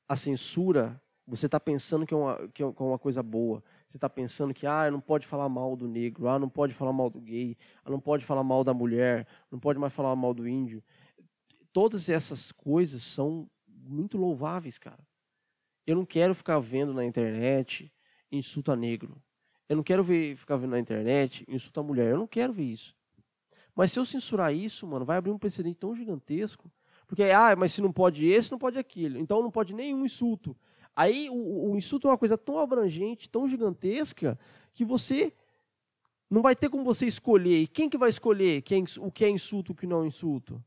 a censura, você está pensando que é, uma, que é uma coisa boa. Você está pensando que ah, não pode falar mal do negro, ah, não pode falar mal do gay, ah, não pode falar mal da mulher, não pode mais falar mal do índio. Todas essas coisas são muito louváveis, cara. Eu não quero ficar vendo na internet insulto a negro. Eu não quero ver, ficar vendo na internet, insultar a mulher. Eu não quero ver isso. Mas se eu censurar isso, mano, vai abrir um precedente tão gigantesco. Porque, ah, mas se não pode esse, não pode aquilo. Então não pode nenhum insulto. Aí o, o insulto é uma coisa tão abrangente, tão gigantesca, que você não vai ter como você escolher. E quem que vai escolher quem, o que é insulto e o que não é insulto?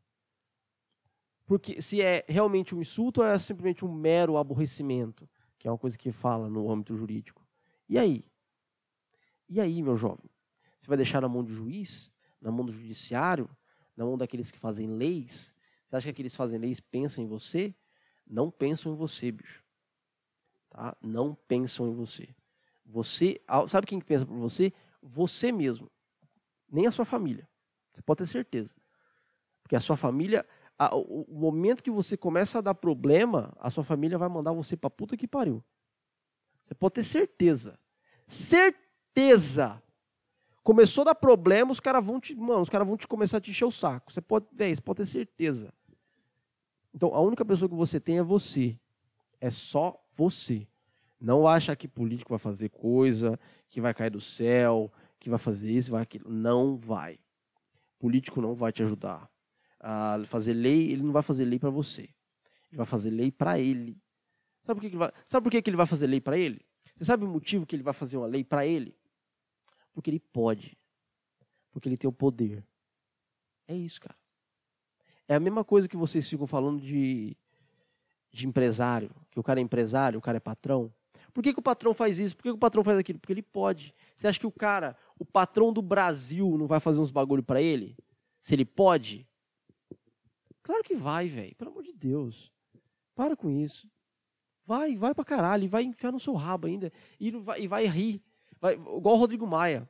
Porque se é realmente um insulto ou é simplesmente um mero aborrecimento, que é uma coisa que fala no âmbito jurídico. E aí? E aí, meu jovem? Você vai deixar na mão do juiz? Na mão do judiciário? Na mão daqueles que fazem leis? Você acha que aqueles que fazem leis pensam em você? Não pensam em você, bicho. Tá? Não pensam em você. Você, sabe quem pensa por você? Você mesmo. Nem a sua família. Você pode ter certeza. Porque a sua família, a, o, o, momento que você começa a dar problema, a sua família vai mandar você pra puta que pariu. Você pode ter certeza. Certeza. Começou a dar problema, os caras vão te, mano, os caras vão te começar a te encher o saco. Você pode, ver, você pode ter certeza. Então, a única pessoa que você tem é você. É só você. Não acha que político vai fazer coisa, que vai cair do céu, que vai fazer isso, vai aquilo. Não vai. Político não vai te ajudar. A fazer lei, ele não vai fazer lei para você. Ele vai fazer lei para ele. Sabe por que, ele vai, sabe por que ele vai fazer lei para ele? Você sabe o motivo que ele vai fazer uma lei para ele? Porque ele pode. Porque ele tem o poder. É isso, cara. É a mesma coisa que vocês ficam falando de, de empresário, que o cara é empresário, o cara é patrão. Por que, que o patrão faz isso? Por que, que o patrão faz aquilo? Porque ele pode. Você acha que o cara, o patrão do Brasil, não vai fazer uns bagulho para ele? Se ele pode? Claro que vai, velho. Pelo amor de Deus. Para com isso. Vai, vai pra caralho. E vai enfiar no seu rabo ainda. E vai, e vai rir. Vai, igual o Rodrigo Maia.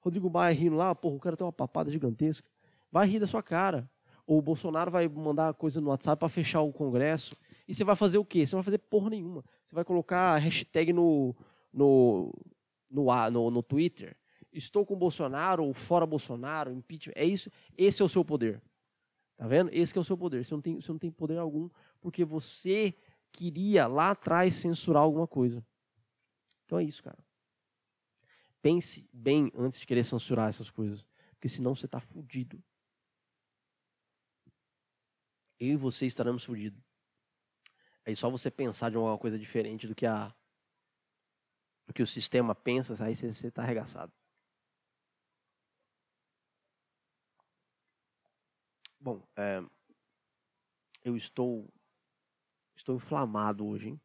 Rodrigo Maia rindo lá, porra, o cara tem uma papada gigantesca. Vai rir da sua cara. Ou o Bolsonaro vai mandar coisa no WhatsApp para fechar o Congresso. E você vai fazer o quê? Você vai fazer porra nenhuma. Você vai colocar hashtag no, no, no, no, no Twitter. Estou com Bolsonaro ou fora Bolsonaro, impeachment. É isso. Esse é o seu poder. Tá vendo? Esse é o seu poder. Você não tem, você não tem poder algum porque você queria lá atrás censurar alguma coisa. Então é isso, cara. Pense bem antes de querer censurar essas coisas. Porque senão você está fudido. Eu e você estaremos fudidos. Aí só você pensar de alguma coisa diferente do que a do que o sistema pensa, aí você está arregaçado. Bom, é, eu estou estou inflamado hoje, hein?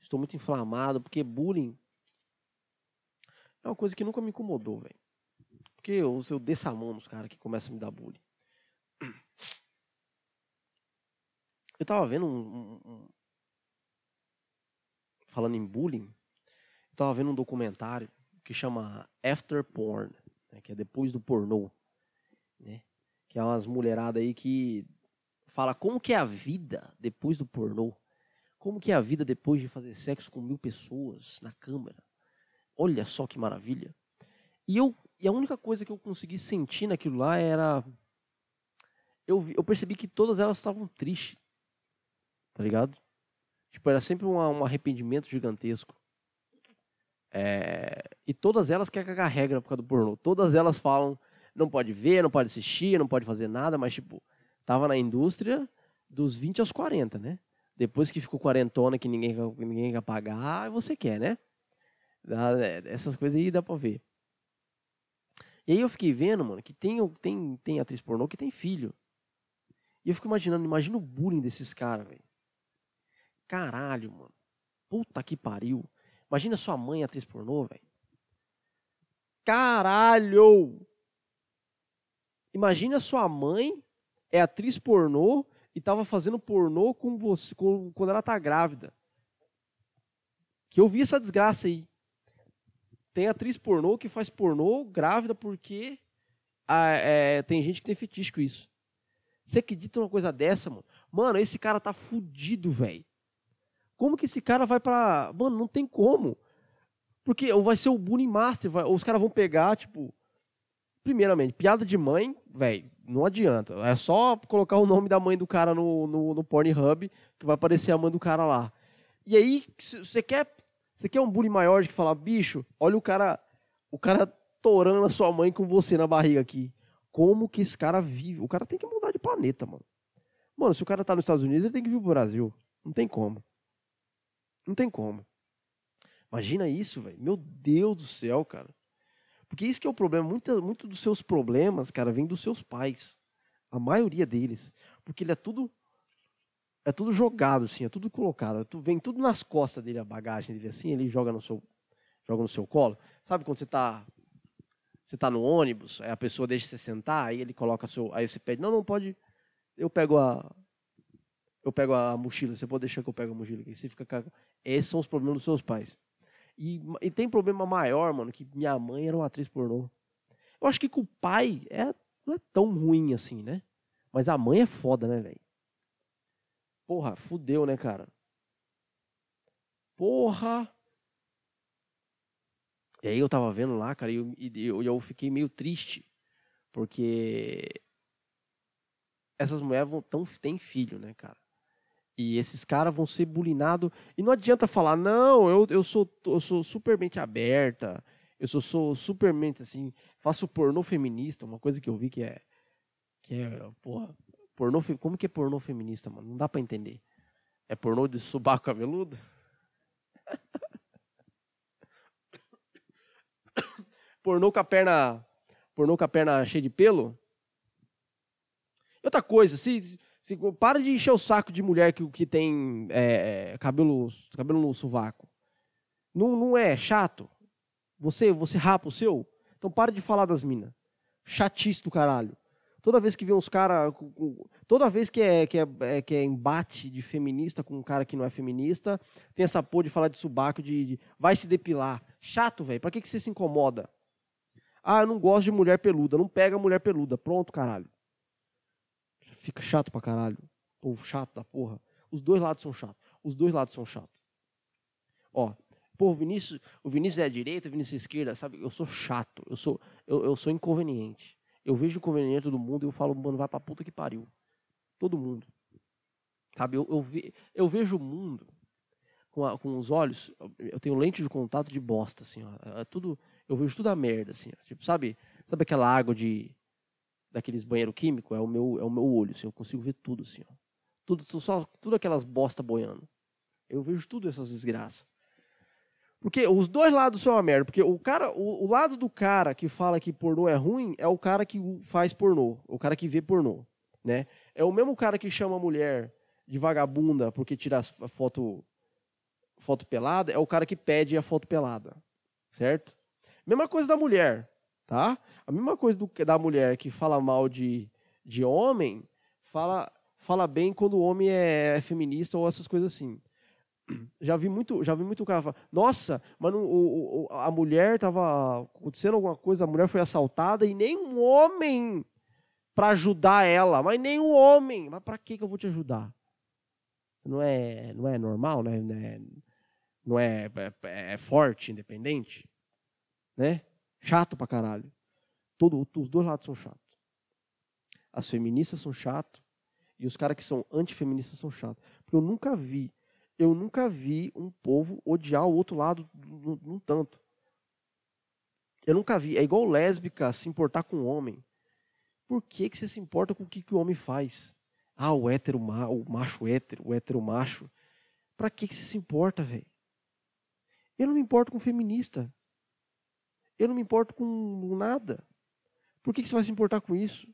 Estou muito inflamado porque bullying é uma coisa que nunca me incomodou, velho. Porque eu, eu desço a mão nos caras que começam a me dar bullying. Eu tava vendo um, um, um, falando em bullying, eu tava vendo um documentário que chama After Porn, né, que é depois do pornô, né? Que é umas mulheradas aí que fala como que é a vida depois do pornô. Como que é a vida depois de fazer sexo com mil pessoas na câmera. Olha só que maravilha. E eu e a única coisa que eu consegui sentir naquilo lá era eu, eu percebi que todas elas estavam tristes tá ligado? Tipo, era sempre uma, um arrependimento gigantesco. É... E todas elas querem cagar regra por causa do pornô. Todas elas falam, não pode ver, não pode assistir, não pode fazer nada, mas, tipo, tava na indústria dos 20 aos 40, né? Depois que ficou quarentona, que ninguém, ninguém quer pagar, você quer, né? É, essas coisas aí dá pra ver. E aí eu fiquei vendo, mano, que tem, tem, tem atriz pornô que tem filho. E eu fico imaginando, imagina o bullying desses caras, velho. Caralho, mano. Puta que pariu. Imagina sua mãe atriz pornô, velho. Caralho! Imagina sua mãe é atriz pornô e tava fazendo pornô com você com, quando ela tá grávida. Que eu vi essa desgraça aí. Tem atriz pornô que faz pornô grávida porque ah, é, tem gente que tem fetiche com isso. Você acredita numa coisa dessa, mano? Mano, esse cara tá fudido, velho. Como que esse cara vai pra. Mano, não tem como. Porque ou vai ser o bullying master, vai, ou os caras vão pegar, tipo. Primeiramente, piada de mãe, velho, não adianta. É só colocar o nome da mãe do cara no, no, no Pornhub, que vai aparecer a mãe do cara lá. E aí, você quer. Você quer um bullying maior de que falar, bicho, olha o cara. O cara torando a sua mãe com você na barriga aqui. Como que esse cara vive? O cara tem que mudar de planeta, mano. Mano, se o cara tá nos Estados Unidos, ele tem que vir pro Brasil. Não tem como. Não tem como. Imagina isso, velho. Meu Deus do céu, cara. Porque isso que é o problema. Muito, muito dos seus problemas, cara, vem dos seus pais. A maioria deles. Porque ele é tudo. É tudo jogado, assim, é tudo colocado. Vem tudo nas costas dele, a bagagem dele, assim, ele joga no seu, joga no seu colo. Sabe quando você tá. Você tá no ônibus, aí a pessoa deixa você sentar, aí ele coloca seu. Aí você pede, não, não pode. Eu pego a. Eu pego a mochila, você pode deixar que eu pego a mochila aqui. Você fica esses são os problemas dos seus pais. E, e tem problema maior, mano, que minha mãe era uma atriz pornô. Eu acho que com o pai é, não é tão ruim assim, né? Mas a mãe é foda, né, velho? Porra, fudeu, né, cara? Porra! E aí eu tava vendo lá, cara, e eu, eu, eu fiquei meio triste. Porque essas mulheres vão tão, têm filho, né, cara? E esses caras vão ser bulinados. E não adianta falar, não, eu, eu, sou, eu sou super mente aberta, eu sou, sou super mente, assim, faço pornô feminista, uma coisa que eu vi que é. Que é, porra, pornô, como que é pornô feminista, mano? Não dá pra entender. É pornô de subaco cabeludo? pornô com a perna. Pornô com a perna cheia de pelo? Outra coisa, se, se, para de encher o saco de mulher que, que tem é, cabelo, cabelo no sovaco. Não, não é chato? Você, você rapa o seu? Então para de falar das minas. Chatice do caralho. Toda vez que vê uns caras. Toda vez que é, que, é, é, que é embate de feminista com um cara que não é feminista, tem essa porra de falar de subaco, de, de vai se depilar. Chato, velho. Pra que, que você se incomoda? Ah, eu não gosto de mulher peluda. Não pega mulher peluda. Pronto, caralho. Fica chato pra caralho. Povo chato da porra. Os dois lados são chatos. Os dois lados são chatos. Ó, pô, o Vinícius, o Vinícius é a direita, o Vinícius é a esquerda, sabe? Eu sou chato. Eu sou, eu, eu sou inconveniente. Eu vejo o conveniente do mundo e eu falo, mano, vai pra puta que pariu. Todo mundo. Sabe, eu, eu, ve, eu vejo o mundo com, a, com os olhos, eu tenho lente de contato de bosta, assim, ó. É tudo, eu vejo tudo a merda, assim, ó. Tipo, sabe, sabe aquela água de daqueles banheiro químico? É o meu, é o meu olho, assim, eu consigo ver tudo, assim, ó. Tudo, só, tudo aquelas bosta boiando. Eu vejo tudo essas desgraças. Porque os dois lados são uma merda. Porque o cara, o, o, lado do cara que fala que pornô é ruim é o cara que faz pornô, o cara que vê pornô, né? É o mesmo cara que chama a mulher de vagabunda porque tira a foto foto pelada, é o cara que pede a foto pelada, certo? Mesma coisa da mulher, tá? A mesma coisa do, da mulher que fala mal de, de homem, fala fala bem quando o homem é, é feminista ou essas coisas assim já vi muito, já vi muito cara falar, nossa, mas não, o, o, a mulher estava acontecendo alguma coisa, a mulher foi assaltada e nem um homem para ajudar ela, mas nem um homem, mas para que que eu vou te ajudar? Não é, não é normal, né? Não é, não é, é, é forte, independente, né? Chato pra caralho. Todo, os dois lados são chatos. As feministas são chatos e os caras que são antifeministas são chatos. Porque eu nunca vi eu nunca vi um povo odiar o outro lado num tanto. Eu nunca vi. É igual lésbica se importar com o homem. Por que, que você se importa com o que, que o homem faz? Ah, o hétero, o macho hétero, o hétero macho. Pra que, que você se importa, velho? Eu não me importo com feminista. Eu não me importo com nada. Por que, que você vai se importar com isso?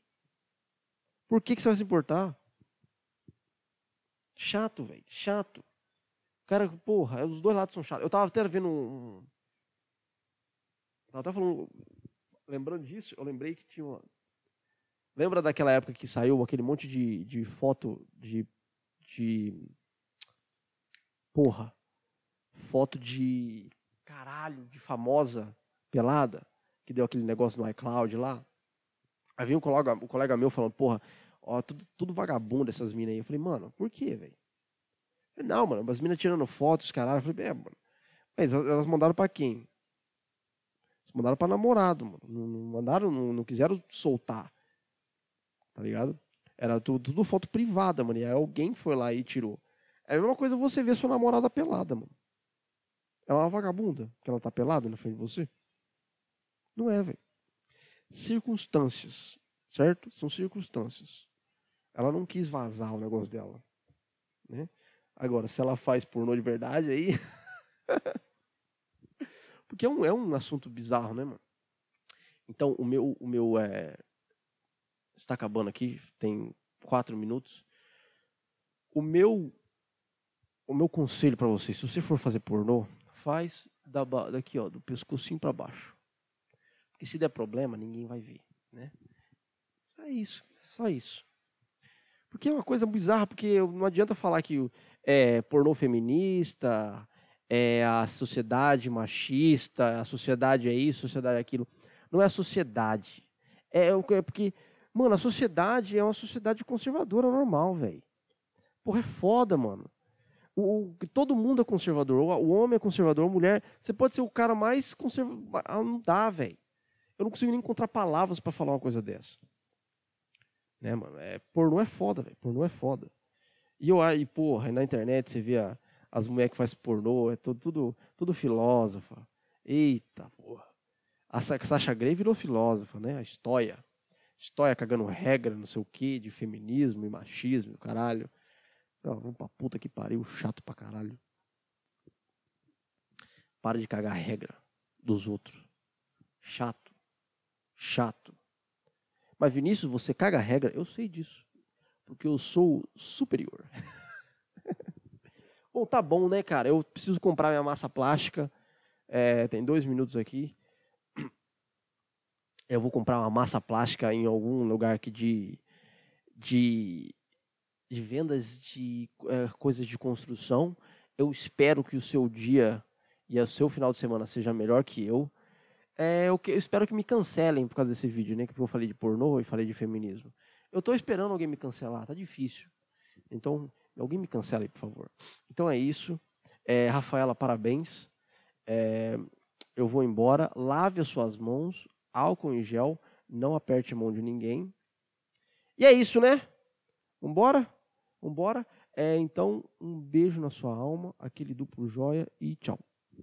Por que, que você vai se importar? Chato, velho. Chato. Cara, porra, os dois lados são chatos. Eu tava até vendo um. Tava até falando. Lembrando disso, eu lembrei que tinha uma. Lembra daquela época que saiu aquele monte de, de foto de. de. Porra. Foto de. Caralho, de famosa pelada, que deu aquele negócio no iCloud lá. Aí vinha um colega, um colega meu falando, porra, ó, tudo, tudo vagabundo essas minas aí. Eu falei, mano, por quê, velho? Não, mano, as minas tirando fotos, caralho. Eu falei, é, mano. Mas elas mandaram pra quem? Elas mandaram pra namorado, mano. Não, não mandaram, não, não, quiseram soltar. Tá ligado? Era tudo, tudo, foto privada, mano. E aí alguém foi lá e tirou. É a mesma coisa você ver sua namorada pelada, mano. Ela é uma vagabunda, que ela tá pelada na frente de você. Não é, velho. Circunstâncias, certo? São circunstâncias. Ela não quis vazar o negócio dela, né? Agora, se ela faz pornô de verdade, aí. Porque é um, é um assunto bizarro, né, mano? Então, o meu. O meu é... Está acabando aqui, tem quatro minutos. O meu. O meu conselho para você, se você for fazer pornô, faz da, daqui, ó, do pescocinho para baixo. Porque se der problema, ninguém vai ver, né? Só isso, só isso. Porque é uma coisa bizarra, porque não adianta falar que é pornô feminista, é a sociedade machista, a sociedade é isso, a sociedade é aquilo. Não é a sociedade. É, é porque, mano, a sociedade é uma sociedade conservadora normal, velho. Porra, é foda, mano. O, o, todo mundo é conservador. O, o, homem é conservador, a mulher. Você pode ser o cara mais conservador. Não dá, velho. Eu não consigo nem encontrar palavras para falar uma coisa dessa. Né, mano? É, pornô é foda, velho. Pornô é foda. E eu aí, porra, na internet você vê a, as mulheres que fazem pornô, é tudo, tudo, tudo filósofa. Eita, porra. A Sasha Grey virou filósofa, né? A história. História cagando regra, não sei o quê, de feminismo e machismo, caralho. Não, vamos pra puta que pariu, chato pra caralho. Para de cagar regra dos outros. Chato. Chato. Mas Vinícius, você caga a regra? Eu sei disso. Porque eu sou superior. bom, tá bom, né, cara? Eu preciso comprar minha massa plástica. É, tem dois minutos aqui. Eu vou comprar uma massa plástica em algum lugar aqui de, de, de vendas de é, coisas de construção. Eu espero que o seu dia e o seu final de semana seja melhor que eu. É, eu, eu espero que me cancelem por causa desse vídeo, né? Que eu falei de pornô e falei de feminismo. Eu estou esperando alguém me cancelar, tá difícil. Então, alguém me cancela aí, por favor. Então é isso. É, Rafaela, parabéns. É, eu vou embora. Lave as suas mãos, álcool em gel, não aperte a mão de ninguém. E é isso, né? Vambora? Vambora? É, então, um beijo na sua alma, aquele duplo joia e tchau.